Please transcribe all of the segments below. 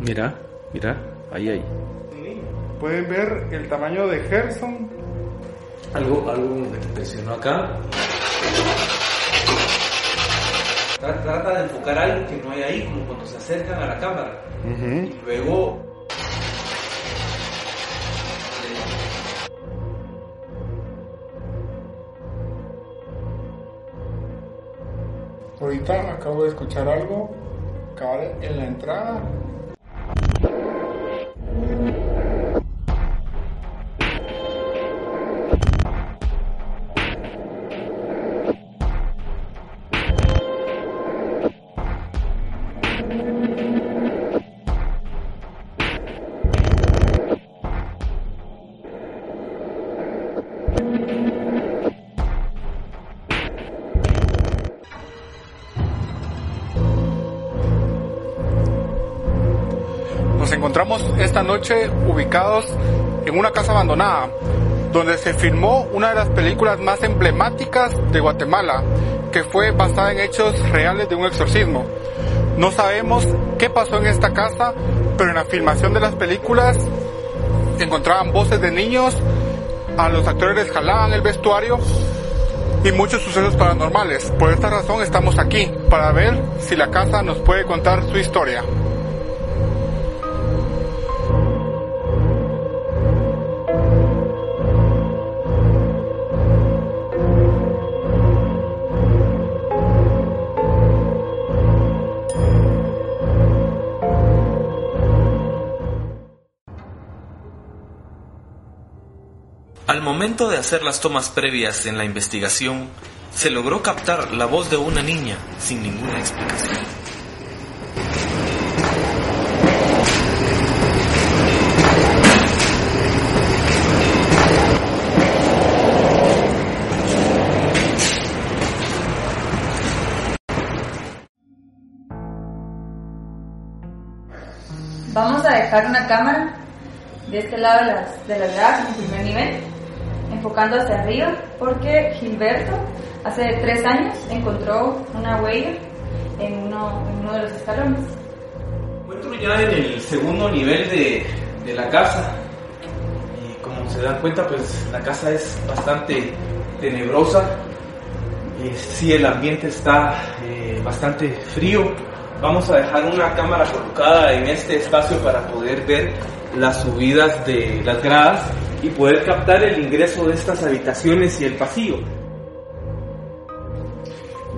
Mira, mira, ahí, ahí. Pueden ver el tamaño de Gerson. Algo, algo me impresionó acá. Tra- Trata de enfocar algo que no hay ahí, como cuando se acercan a la cámara. Y luego Ahorita acabo de escuchar algo cabal en la entrada. Thank you. Esta noche ubicados en una casa abandonada, donde se filmó una de las películas más emblemáticas de Guatemala, que fue basada en hechos reales de un exorcismo. No sabemos qué pasó en esta casa, pero en la filmación de las películas encontraban voces de niños, a los actores les jalaban el vestuario y muchos sucesos paranormales. Por esta razón estamos aquí, para ver si la casa nos puede contar su historia. Momento de hacer las tomas previas en la investigación, se logró captar la voz de una niña sin ninguna explicación. Vamos a dejar una cámara de este lado de las, de las gradas en primer nivel, enfocando hacia arriba, porque Gilberto hace tres años encontró una huella en uno, de los escalones. encuentro ya en el segundo nivel de, de la casa. Y como se dan cuenta, pues la casa es bastante tenebrosa. Eh, sí, el ambiente está eh, bastante frío. Vamos a dejar una cámara colocada en este espacio para poder ver las subidas de las gradas y poder captar el ingreso de estas habitaciones y el pasillo.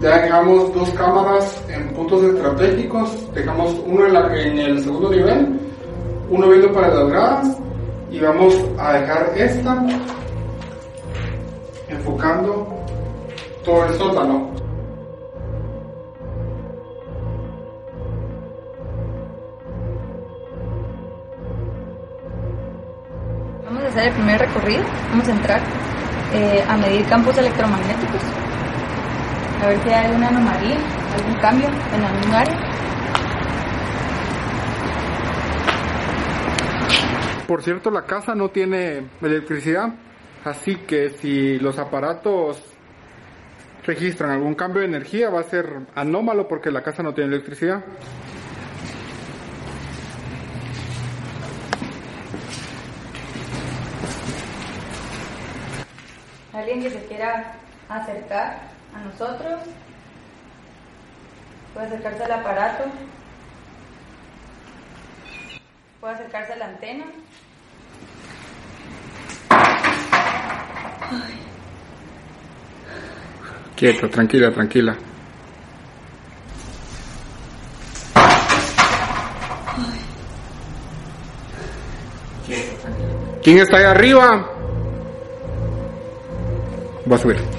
Ya dejamos dos cámaras en puntos estratégicos. Dejamos uno en, el segundo nivel, uno viendo para las gradas y vamos a dejar esta enfocando todo el sótano. Vamos a entrar eh, a medir campos electromagnéticos, a ver si hay alguna anomalía, algún cambio en algún área. Por cierto, la casa no tiene electricidad, así que si los aparatos registran algún cambio de energía va a ser anómalo porque la casa no tiene electricidad. Alguien que se quiera acercar a nosotros, puede acercarse al aparato, puede acercarse a la antena. Quieto, tranquila, tranquila. ¿Quién está ahí arriba? Va a subir.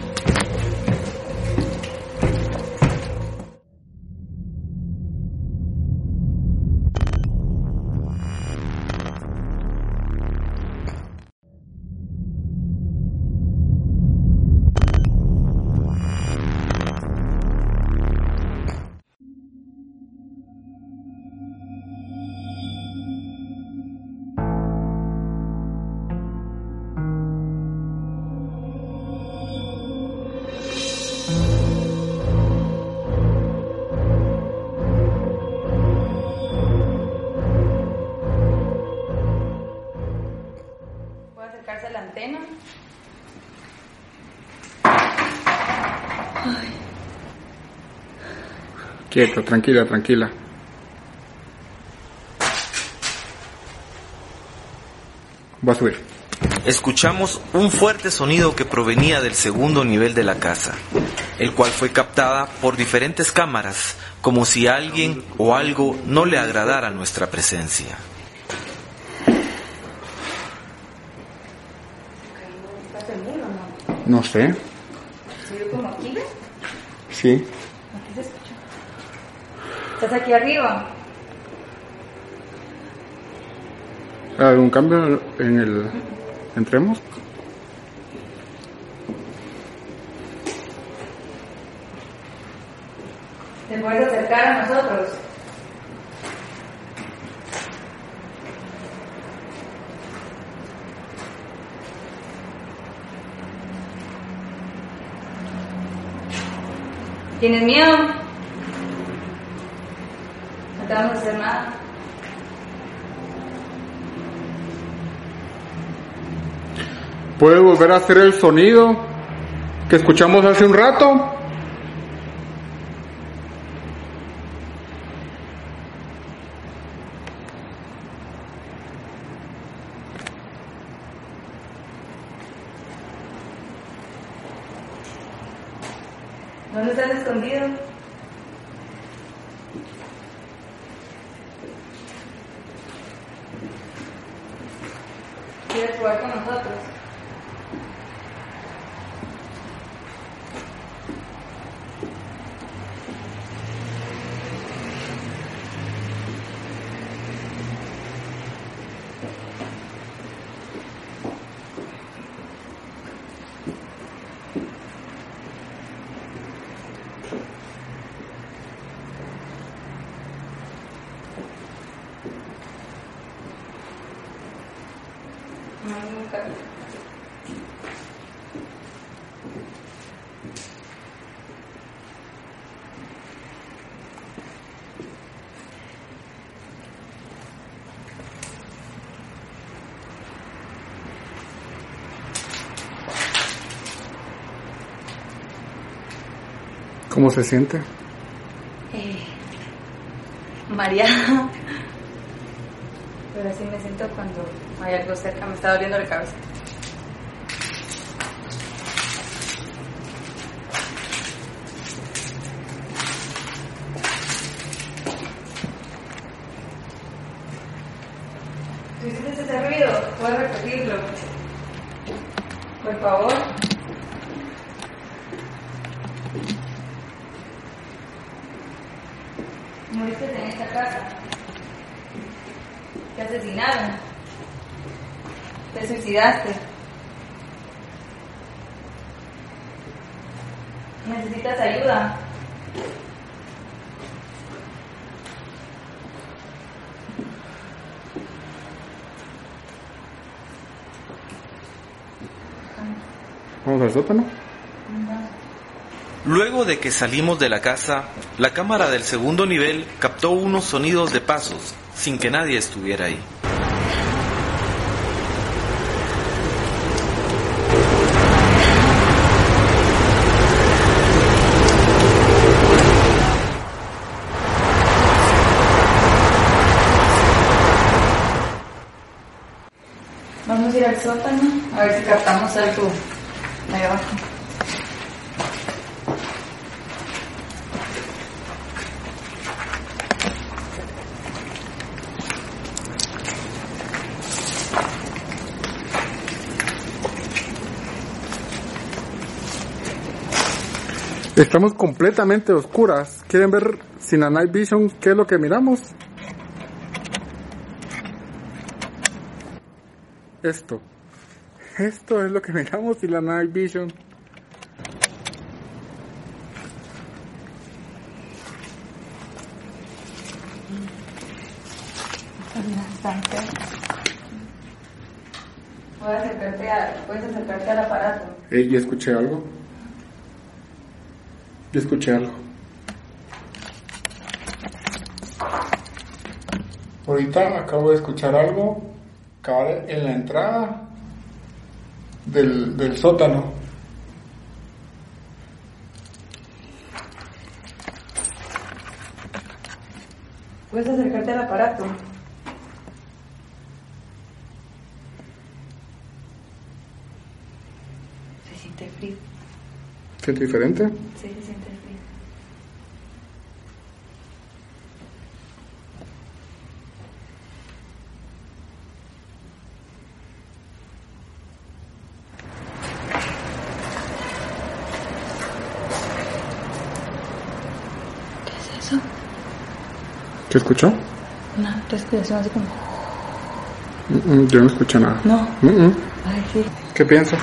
Quieto, tranquila, tranquila. Va a subir. Escuchamos un fuerte sonido que provenía del segundo nivel de la casa, el cual fue captada por diferentes cámaras, como si alguien o algo no le agradara nuestra presencia. ¿Estás seguro o no? No sé. ¿Se vio como aquí, ves? Sí. ¿Estás aquí arriba? ¿Algún cambio en el... Entremos? ¿Te puedes acercar a nosotros? ¿Tienes miedo? No te vamos a hacer nada. ¿Puede volver hacer el sonido que escuchamos hace un rato? ¿Dónde estás escondido? ¿Quieres jugar con nosotros? No, nunca. ¿Cómo se siente? Eh, mareada. Pero así me siento cuando hay algo cerca, me está doliendo la cabeza. Si hiciste ese ruido, puedes repetirlo. Por favor. En esta casa. Te asesinaron. Te suicidaste. Necesitas ayuda. Vamos al sótano. Luego de que salimos de la casa, la cámara del segundo nivel captó unos sonidos de pasos, sin que nadie estuviera ahí. Vamos a ir al sótano a ver si captamos algo ahí abajo. Estamos completamente oscuras. ¿Quieren ver sin la night vision qué es lo que miramos? Esto. Esto es lo que miramos sin la night vision. Puedes acercarte, a, puedes acercarte al aparato. Eh, ¿Ya escuché algo? Yo escuché algo. Ahorita acabo de escuchar algo cabal en la entrada del, del sótano. Puedes acercarte al aparato. Se siente frío. ¿Siente diferente? Sí, se ¿Qué escuchó? Una respiración así como... Mm, mm, Yo no escuché nada. No. Mm, mm. Ay, sí. ¿Qué piensa?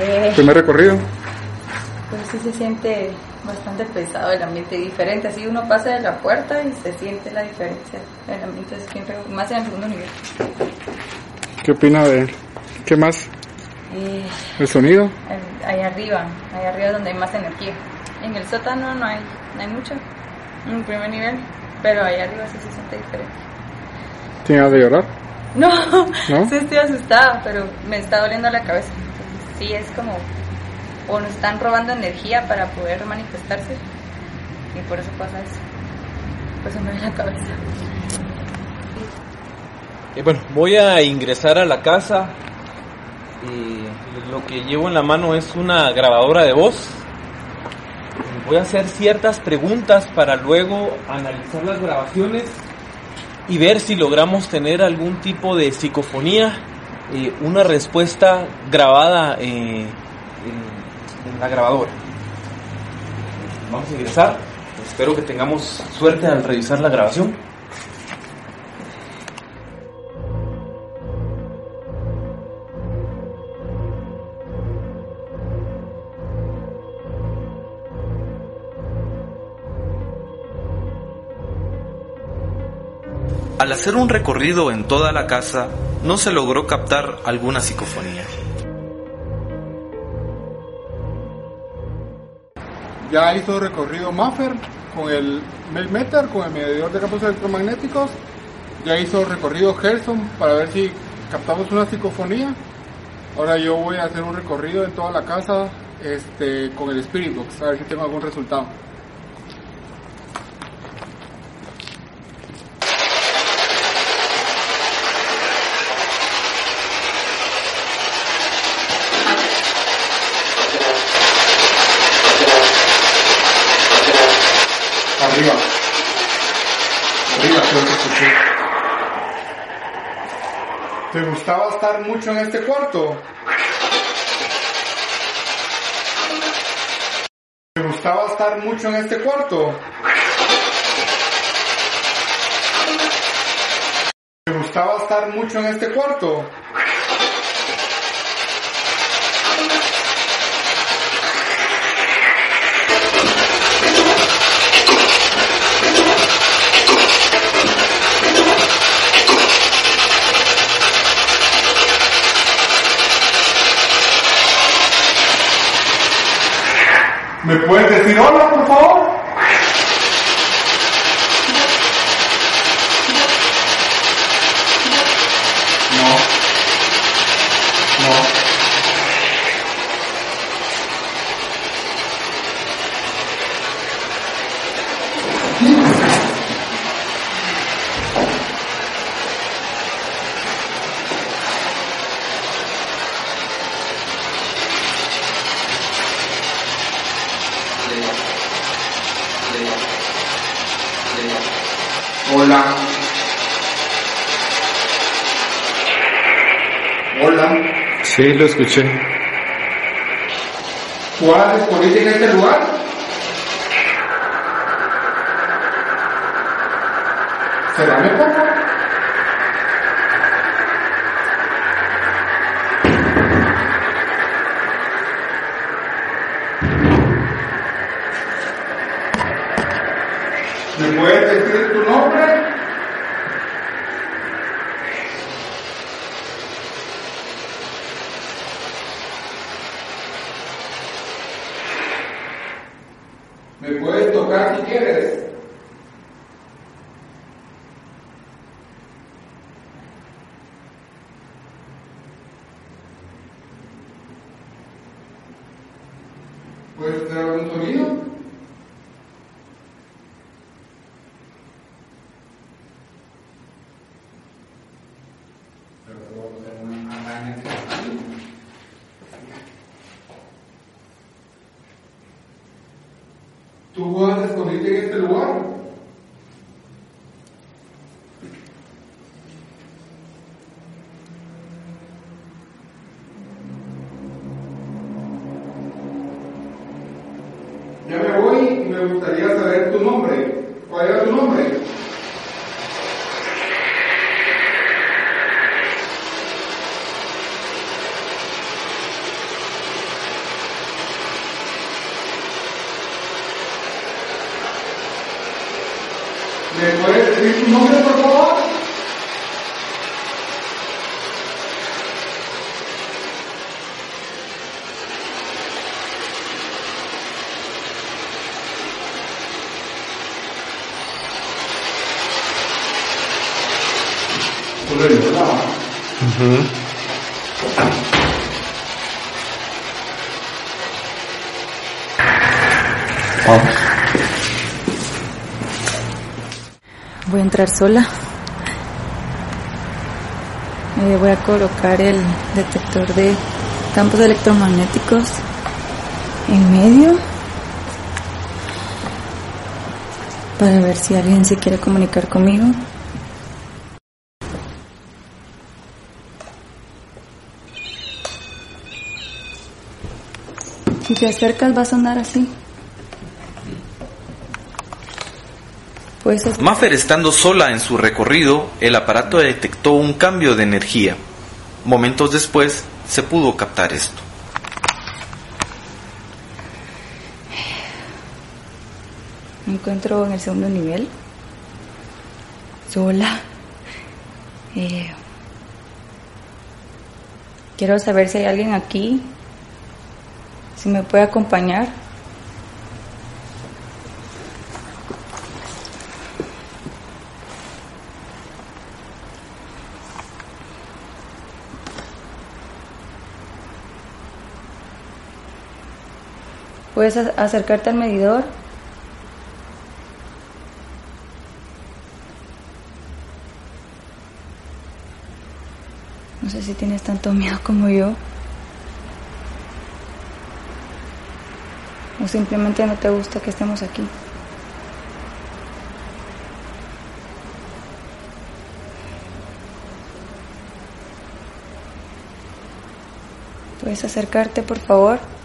Eh, Primer recorrido. pues sí se siente bastante pesado el ambiente diferente. Así uno pasa de la puerta y se siente la diferencia. El ambiente es siempre más en el segundo nivel. ¿Qué opina de él? ¿Qué más? Eh, ¿El sonido? el- ahí arriba, ahí arriba es donde hay más energía. En el sótano no hay, no hay mucho, en el primer nivel, pero ahí arriba sí se siente diferente. ¿Tiene ganas de llorar? No, ¿No? sí estoy asustada, pero me está doliendo la cabeza. Entonces, sí, es como, o nos están robando energía para poder manifestarse, y por eso pasa eso. Pues me duele la cabeza. Y bueno, voy a ingresar a la casa. Y lo que llevo en la mano es una grabadora de voz. Voy a hacer ciertas preguntas para luego analizar las grabaciones y ver si logramos tener algún tipo de psicofonía, eh, una respuesta grabada eh, en la grabadora. Vamos a ingresar. Espero que tengamos suerte al revisar la grabación. Al hacer un recorrido en toda la casa, no se logró captar alguna psicofonía. Ya hizo recorrido Maffer con el Melmeter, con el medidor de campos electromagnéticos. Ya hizo recorrido Gerson para ver si captamos una psicofonía. Ahora yo voy a hacer un recorrido en toda la casa este, con el Spirit Box, a ver si tengo algún resultado. Arriba. Arriba creo que escuché. ¿Te estar mucho en este cuarto? ¿Te gustaba estar mucho en este cuarto? ¿Te gustaba estar mucho en este cuarto? ¿Me puedes decir hola, por favor? No. No. Hola. Hola. Sí, lo escuché. ¿Cuál disponible en este lugar? Cerrame poco. ¿Me puedes decir tu nombre? ¿Me puedes tocar si quieres? ¿Puedes hacer algún sonido? ¿Tú vas a esconderte en este lugar? Ya me voy y me gustaría saber tu nombre. ¿Cuál era tu nombre? ¿Me puedes decir tu nombre, por favor? Sola. Voy a colocar el detector de campos electromagnéticos en medio para ver si alguien se quiere comunicar conmigo. Si te acercas va a sonar así. Puedes es- Maffer estando sola en su recorrido, el aparato detectó un cambio de energía. Momentos después se pudo captar esto. Me encuentro en el segundo nivel, sola. Eh, quiero saber si hay alguien aquí, si me puede acompañar. Puedes acercarte al medidor. No sé si tienes tanto miedo como yo. O simplemente no te gusta que estemos aquí. ¿Puedes acercarte, por favor?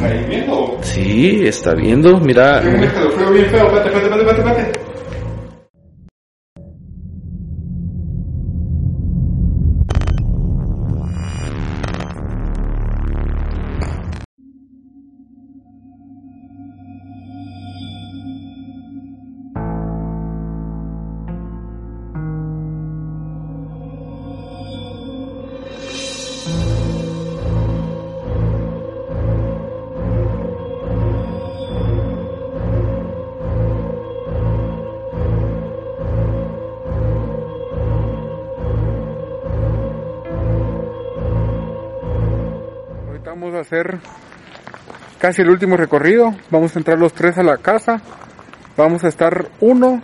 ¿Está ahí viendo? Sí, está viendo, mira. Bien feo. Casi el último recorrido. Vamos a entrar los tres a la casa. Vamos a estar uno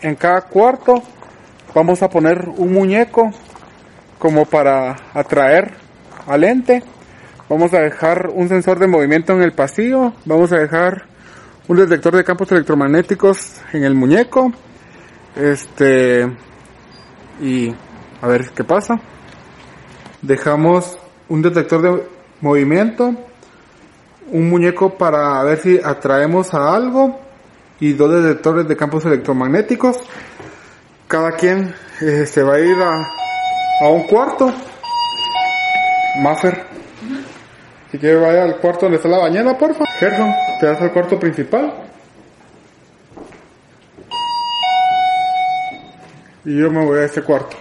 en cada cuarto. Vamos a poner un muñeco como para atraer al ente. Vamos a dejar un sensor de movimiento en el pasillo. Vamos a dejar un detector de campos electromagnéticos en el muñeco. Este y a ver qué pasa. Dejamos un detector de movimiento, un muñeco para ver si atraemos a algo y dos detectores de campos electromagnéticos. Cada quien eh, se va a ir a, a un cuarto Master. Si quiere vaya al cuarto donde está la bañera, porfa. Gerson, te das al cuarto principal. Y yo me voy a este cuarto.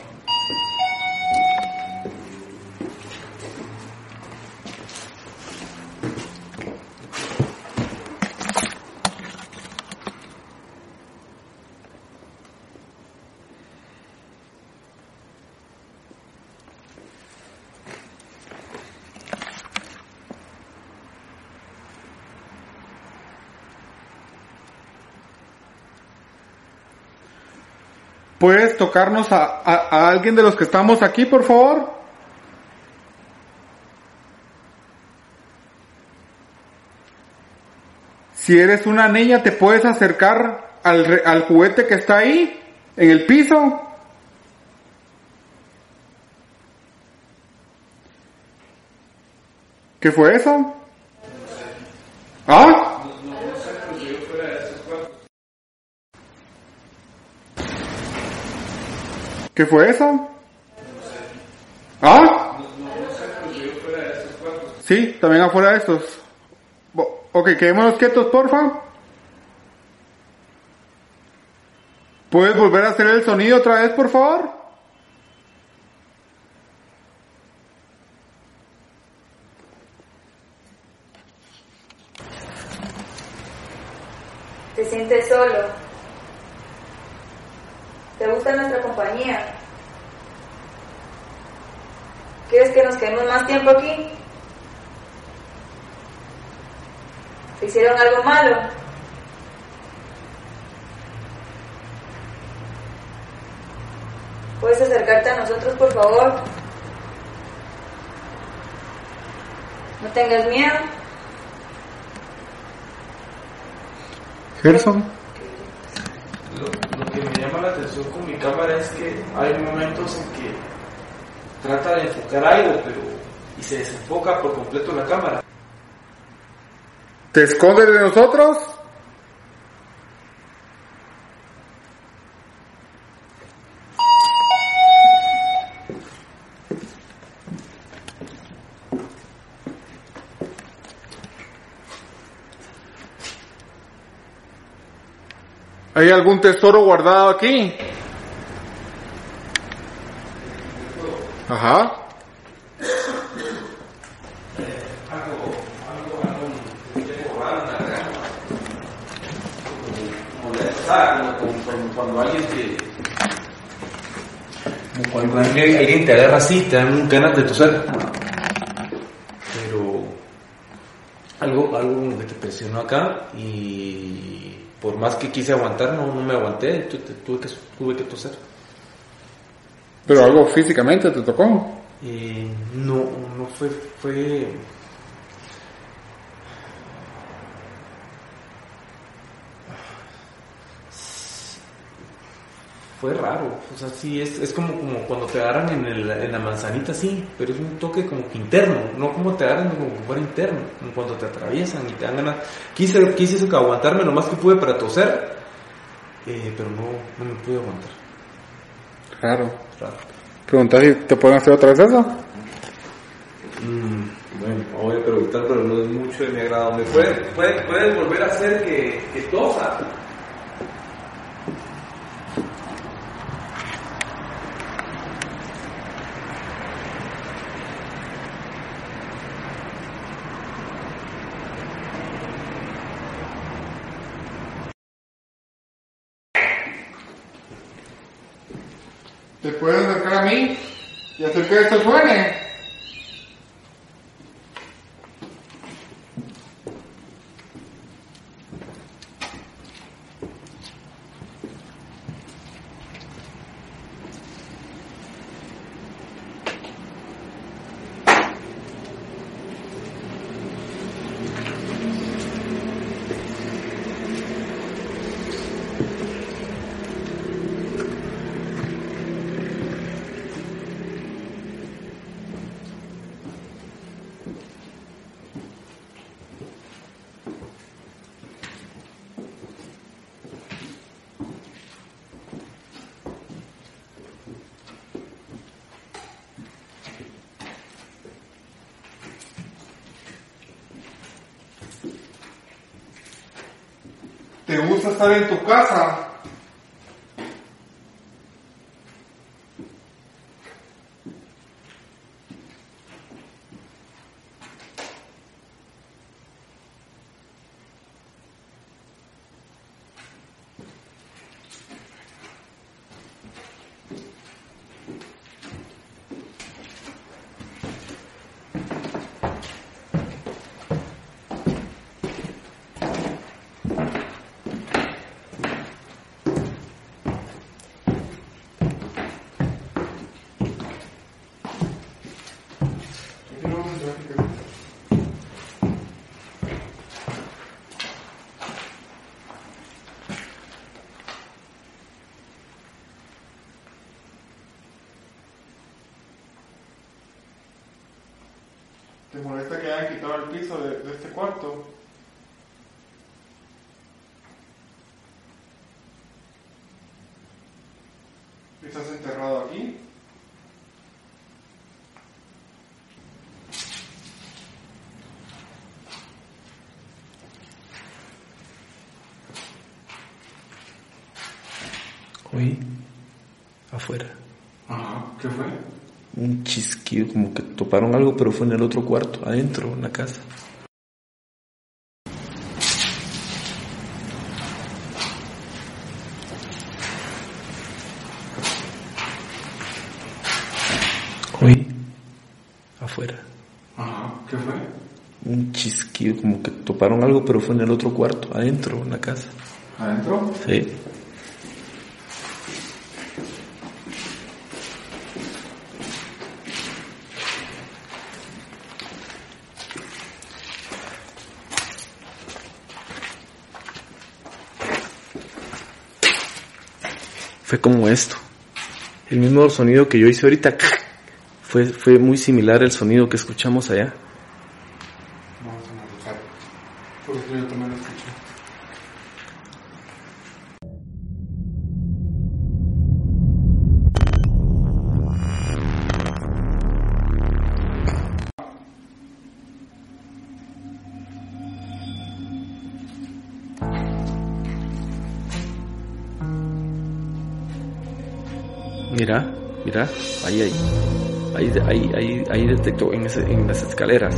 ¿Puedes tocarnos a, a, alguien de los que estamos aquí, por favor? Si eres una niña, ¿te puedes acercar al, al juguete que está ahí, en el piso? ¿Qué fue eso? ¿Ah? ¿Qué fue eso? ¿Ah? Sí, también afuera de estos. Ok, quedémonos quietos, porfa. ¿Puedes volver a hacer el sonido otra vez, por favor? Te sientes solo. ¿Te gusta nuestra compañía? ¿Quieres que nos quedemos más tiempo aquí? ¿Te hicieron algo malo? ¿Puedes acercarte a nosotros, por favor? No tengas miedo. Gerson. Que me llama la atención con mi cámara es que hay momentos en que trata de enfocar algo, pero y se desenfoca por completo la cámara. ¿Te escondes de nosotros? ¿Hay algún tesoro guardado aquí? Ajá. Cuando, alguien te alguien, te agarra así, te dan ganas de toser. Pero algo, algo que te presionó acá y por más que quise aguantar, no, no me aguanté, tu- te- tuve que, tuve que toser. Pero algo físicamente te tocó. Eh, no, no fue, fue. Fue raro, o sea, sí, es, es como, como cuando te agarran en, el- en la manzanita, sí, pero es un toque como que interno, no como te agarran como que fuera interno, como cuando te atraviesan y te dan ganas. Quise, quise eso que aguantarme lo más que pude para toser, eh, pero no, no me pude aguantar. Claro. Raro. Preguntar si te pueden hacer otra vez eso. Mm, bueno, no voy a preguntar, pero no es mucho de mi agrado. ¿Me puedes, puedes, puedes volver a hacer que, que tosa? ¿Te puedes acercar a mí y hacer que esto suene? Gusta estar en tu casa, ¿Te molesta que hayan quitado el piso de, de este cuarto? ¿Estás enterrado aquí? Oí afuera Ajá, ¿qué fue? un chisquido, como que toparon algo, pero fue en el otro cuarto, adentro, en la casa. Oí afuera Ajá, ¿qué fue? un chisquido, como que toparon algo, pero fue en el otro cuarto, adentro, en la casa. ¿Adentro? Sí. Como esto. El mismo sonido que yo hice ahorita. Fue, fue muy similar al sonido que escuchamos allá. Mira, mira, ahí, ahí, ahí, ahí, ahí, ahí detectó en, ese- en las escaleras.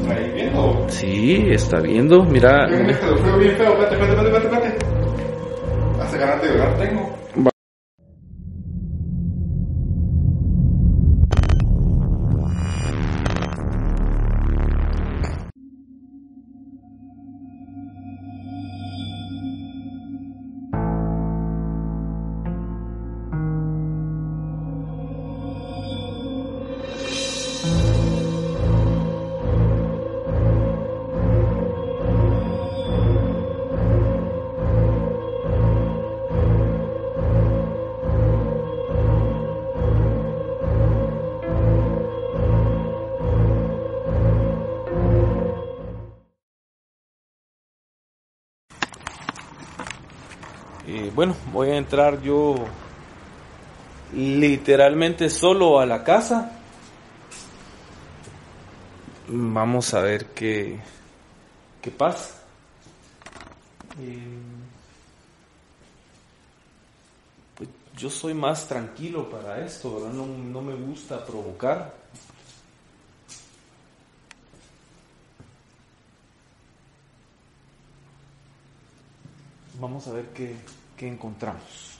¿Está ahí viendo? Sí, está viendo, mira. Este feo bien feo. Espérate, espérate, espérate, espérate. Hace ganas de llorar tengo. Entrar yo literalmente solo a la casa. Vamos a ver qué, qué pasa. Eh, pues yo soy más tranquilo para esto. No, no me gusta provocar. Vamos a ver qué, qué encontramos.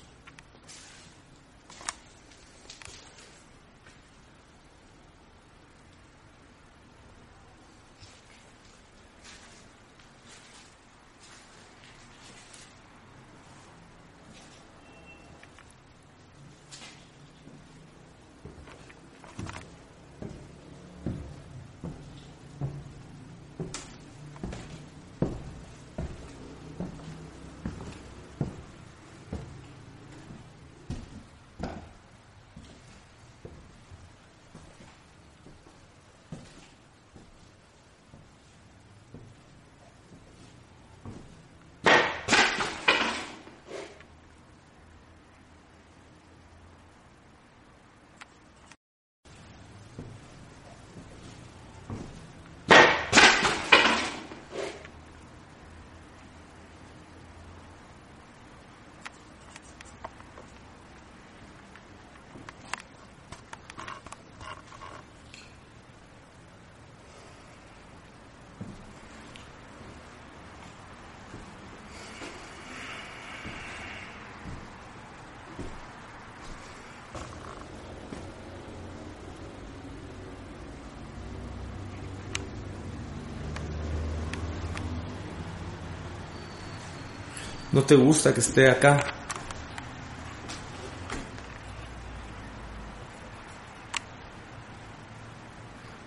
No te gusta que esté acá.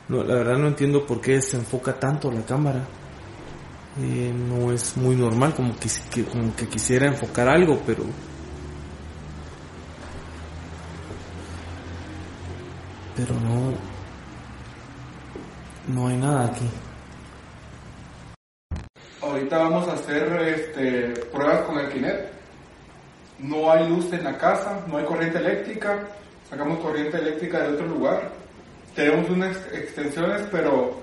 No, la verdad no entiendo por qué se enfoca tanto la cámara. Eh, no es muy normal, como como que quisiera enfocar algo, pero... Pero. No hay nada aquí. Ahorita vamos a hacer este, pruebas con el Kinect. No hay luz en la casa, no hay corriente eléctrica. Sacamos corriente de otro lugar. Tenemos unas extensiones, pero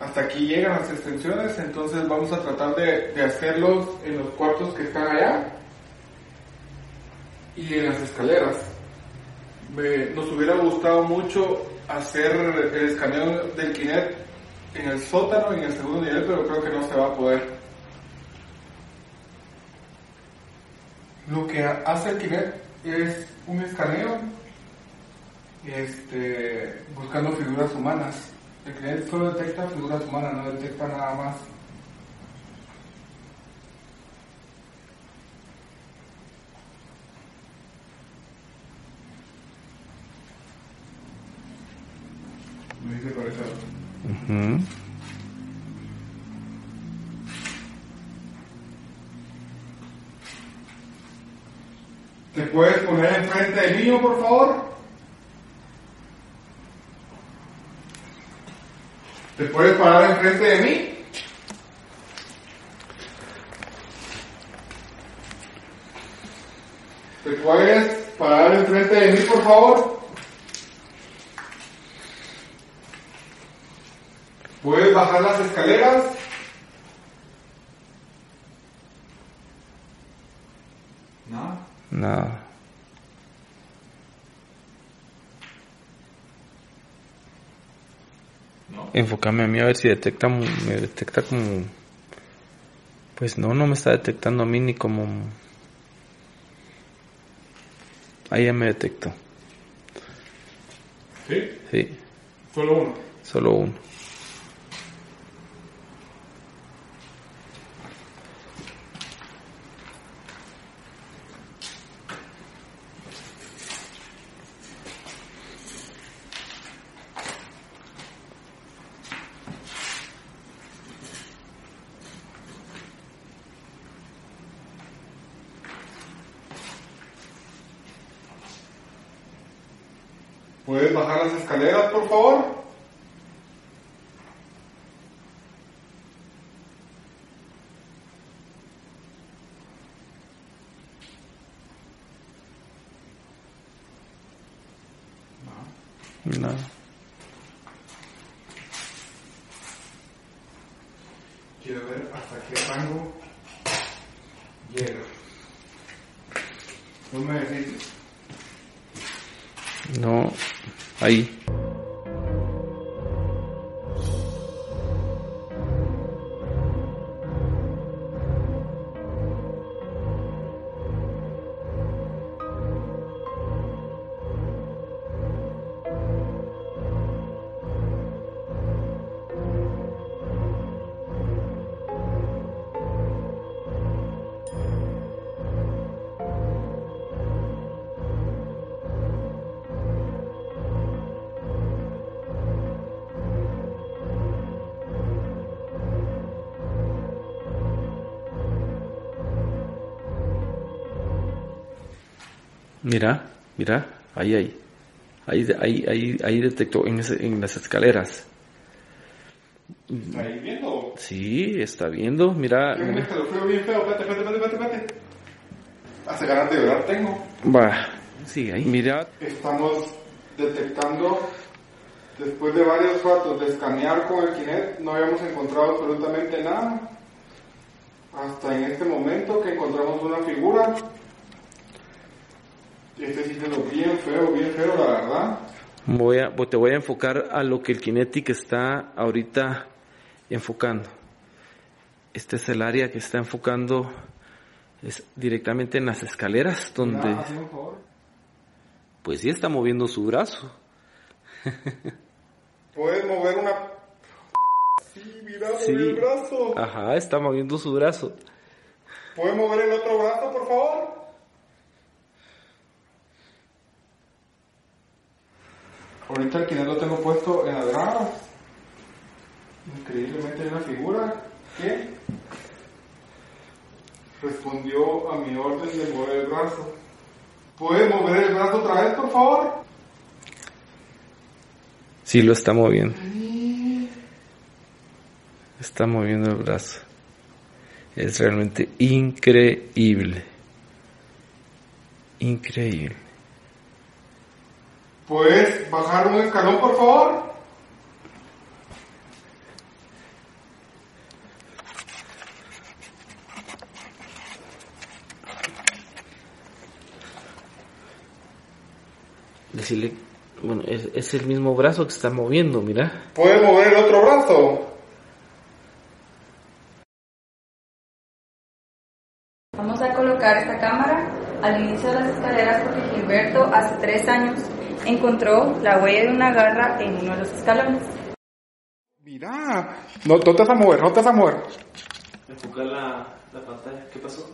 hasta aquí llegan las extensiones. Entonces vamos a tratar de, hacerlos en los cuartos que están allá y en las escaleras. Nos hubiera gustado mucho hacer el escaneo del Kinect en el sótano y en el segundo nivel, pero creo que no se va a poder. Lo que ha- hace el Kinect es un escaneo este, buscando figuras humanas. El Kinect solo detecta figuras humanas, no detecta nada más. Me dice por eso. ¿Te puedes poner enfrente del niño, por favor? ¿Te puedes parar enfrente de mí? ¿Te puedes parar enfrente de mí, por favor? ¿Puedes bajar las escaleras? No. No. Enfócame a mí a ver si detecta, me detecta como... Pues no, no me está detectando a mí ni como... Ahí ya me detectó. ¿Sí? Sí, Solo uno. solo uno. Mira, mira, ahí, ahí. Ahí, ahí, ahí, ahí detectó en, ese- en las escaleras. ¿Está ahí viendo? Sí, está viendo, mira. Escalofrío bien feo. Espérate, espérate, espérate, espérate. Hace ganas de llorar tengo. Va, sí, ahí. Mira, Estamos detectando, después de varios ratos de escanear con el Kinect, no habíamos encontrado absolutamente nada. Hasta en este momento que encontramos una figura. Este sí quedó bien feo, bien feo, la verdad. voy a, te voy a enfocar a lo que el Kinetic está ahorita enfocando. Este es el área que está enfocando es directamente en las escaleras donde un favor. pues sí está moviendo su brazo. Puedes mover una. Sí, mira, Sí. el brazo. Ajá, está moviendo su brazo. ¿Puede mover el otro brazo, por favor? Ahorita el quinel lo tengo puesto en la grama. Increíblemente hay una figura que respondió a mi orden de mover el brazo. ¿Puede mover el brazo otra vez, por favor? Sí lo está moviendo. Está moviendo el brazo. Es realmente increíble. Increíble. ¿Puedes bajar un escalón, por favor? Decirle, bueno, es, es el mismo brazo que se está moviendo, mira. ¿Puede mover el otro brazo? Vamos a colocar esta cámara al inicio de las escaleras porque Gilberto hace tres años encontró la huella de una garra en uno de los escalones. Mira, no, no te vas a mover, no te vas a mover. Enfocar la, la pantalla. ¿Qué pasó?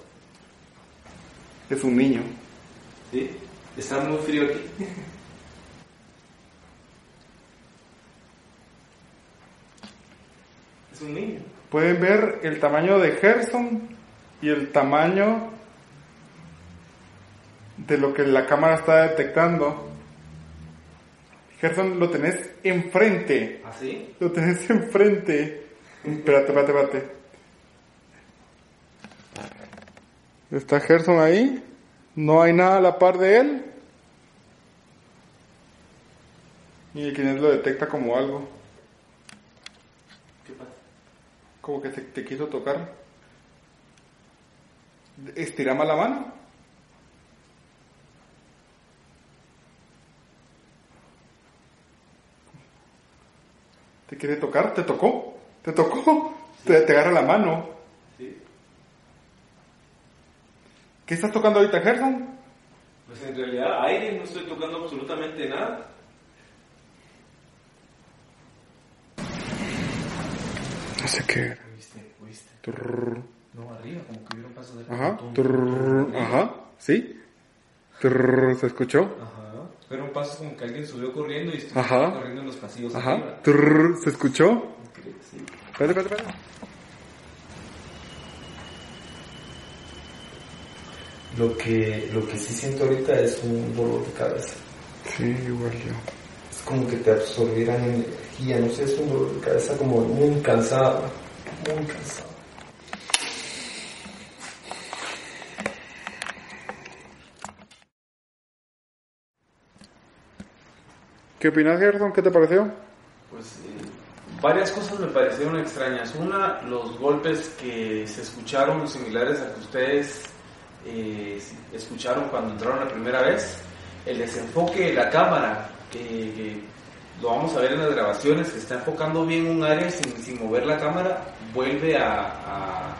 Es un niño. ¿Sí? Está muy frío aquí. es un niño. Pueden ver el tamaño de Gerson y el tamaño de lo que la cámara está detectando. Gerson, lo tenés enfrente. ¿Así? Lo tenés enfrente. Espérate, espérate, espérate. Está Gerson ahí. No hay nada a la par de él. Y el Kinect lo detecta como algo. ¿Qué pasa? Como que te, te quiso tocar. Estira más la mano. ¿Te quiere tocar? ¿Te tocó? ¿Te tocó? Te, te agarra la mano. ¿Sí? ¿Qué estás tocando ahorita, Gerson? Pues en realidad aire, no estoy tocando absolutamente nada. No sé qué. ¿Oíste? ¿Oíste? No, arriba, como que vieron pasos de Ajá. tum. Ajá. ¿Sí? Trrr. ¿Se escuchó? Ajá. Fueron pasos como que alguien subió corriendo y estuvo Ajá. corriendo en los pasillos Ajá. arriba. Trrr. ¿Se escuchó? Sí. Espérate, espérate, espérate. Lo que, lo que sí siento ahorita es un dolor de cabeza. Sí, igual yo. Es como que te absorbieran energía, no sé, es un dolor de cabeza como muy cansado, muy cansado. ¿Qué opinas, Gerson? ¿Qué te pareció? Pues eh, varias cosas me parecieron extrañas. Una, los golpes que se escucharon similares a que ustedes eh, escucharon cuando entraron la primera vez. El desenfoque de la cámara, que, que lo vamos a ver en las grabaciones, que está enfocando bien un área sin, sin mover la cámara, vuelve a, a-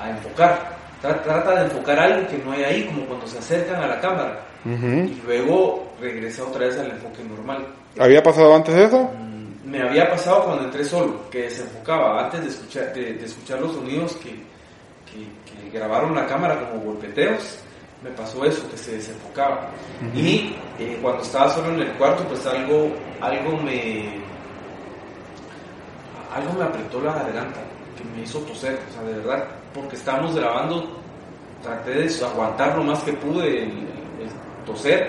a enfocar. Tra- Trata de enfocar algo que no hay ahí, como cuando se acercan a la cámara. Y luego regresa otra vez al enfoque normal. ¿Había pasado antes eso? Mm, Me había pasado cuando entré solo, que desenfocaba, antes de escuchar, de, de escuchar los sonidos que, que- que grabaron la cámara como golpeteos, me pasó eso, que se desenfocaba. Y eh, cuando estaba solo en el cuarto, pues algo, algo me algo me apretó la garganta, que me hizo toser, o sea, de verdad, porque estábamos grabando, traté de aguantar lo más que pude el, el toser,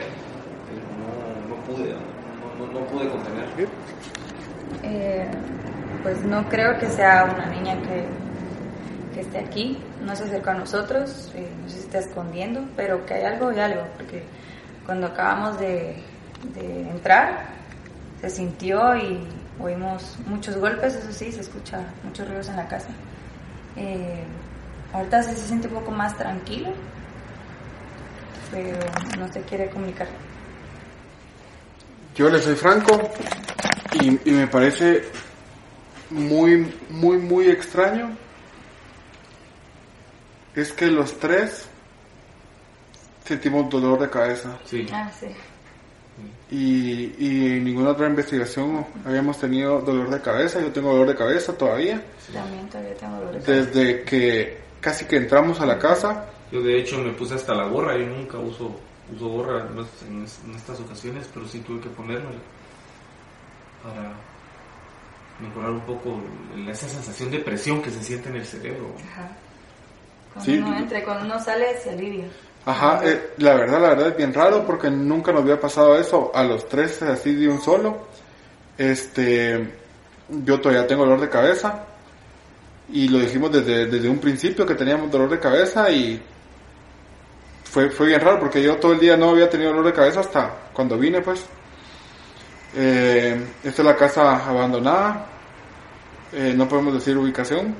pero no, no pude, no, no- no pude contener. Eh, pues no creo que sea una niña que, que esté aquí, no se acercó a nosotros, eh, no sé si está escondiendo, pero que hay algo, hay algo, porque cuando acabamos de, de entrar se sintió y oímos muchos golpes, eso sí, se escucha muchos ruidos en la casa. Eh, ahorita sí se siente un poco más tranquilo, pero no se quiere comunicar. Yo le soy franco y, y me parece muy, muy, muy extraño. Es que los tres sentimos dolor de cabeza Sí. Ah, sí. Y, y en ninguna otra investigación habíamos tenido dolor de cabeza. Yo tengo dolor de cabeza todavía. También todavía tengo dolor de cabeza. Desde que casi que entramos a la casa. Yo de hecho me puse hasta la gorra, yo nunca uso, uso gorra en, en- estas ocasiones, pero sí tuve que ponerme para mejorar un poco esa sensación de presión que se siente en el cerebro. Ajá. Cuando Sí. uno entra y cuando uno sale se alivia. Ajá, eh, la verdad, la verdad es bien raro porque nunca nos había pasado eso a los tres así de un solo. Este, yo todavía tengo dolor de cabeza y lo dijimos desde, desde un principio que teníamos dolor de cabeza y fue, fue bien raro porque yo todo el día no había tenido dolor de cabeza hasta cuando vine pues. Eh, esta es la casa abandonada, Eh, no podemos decir ubicación,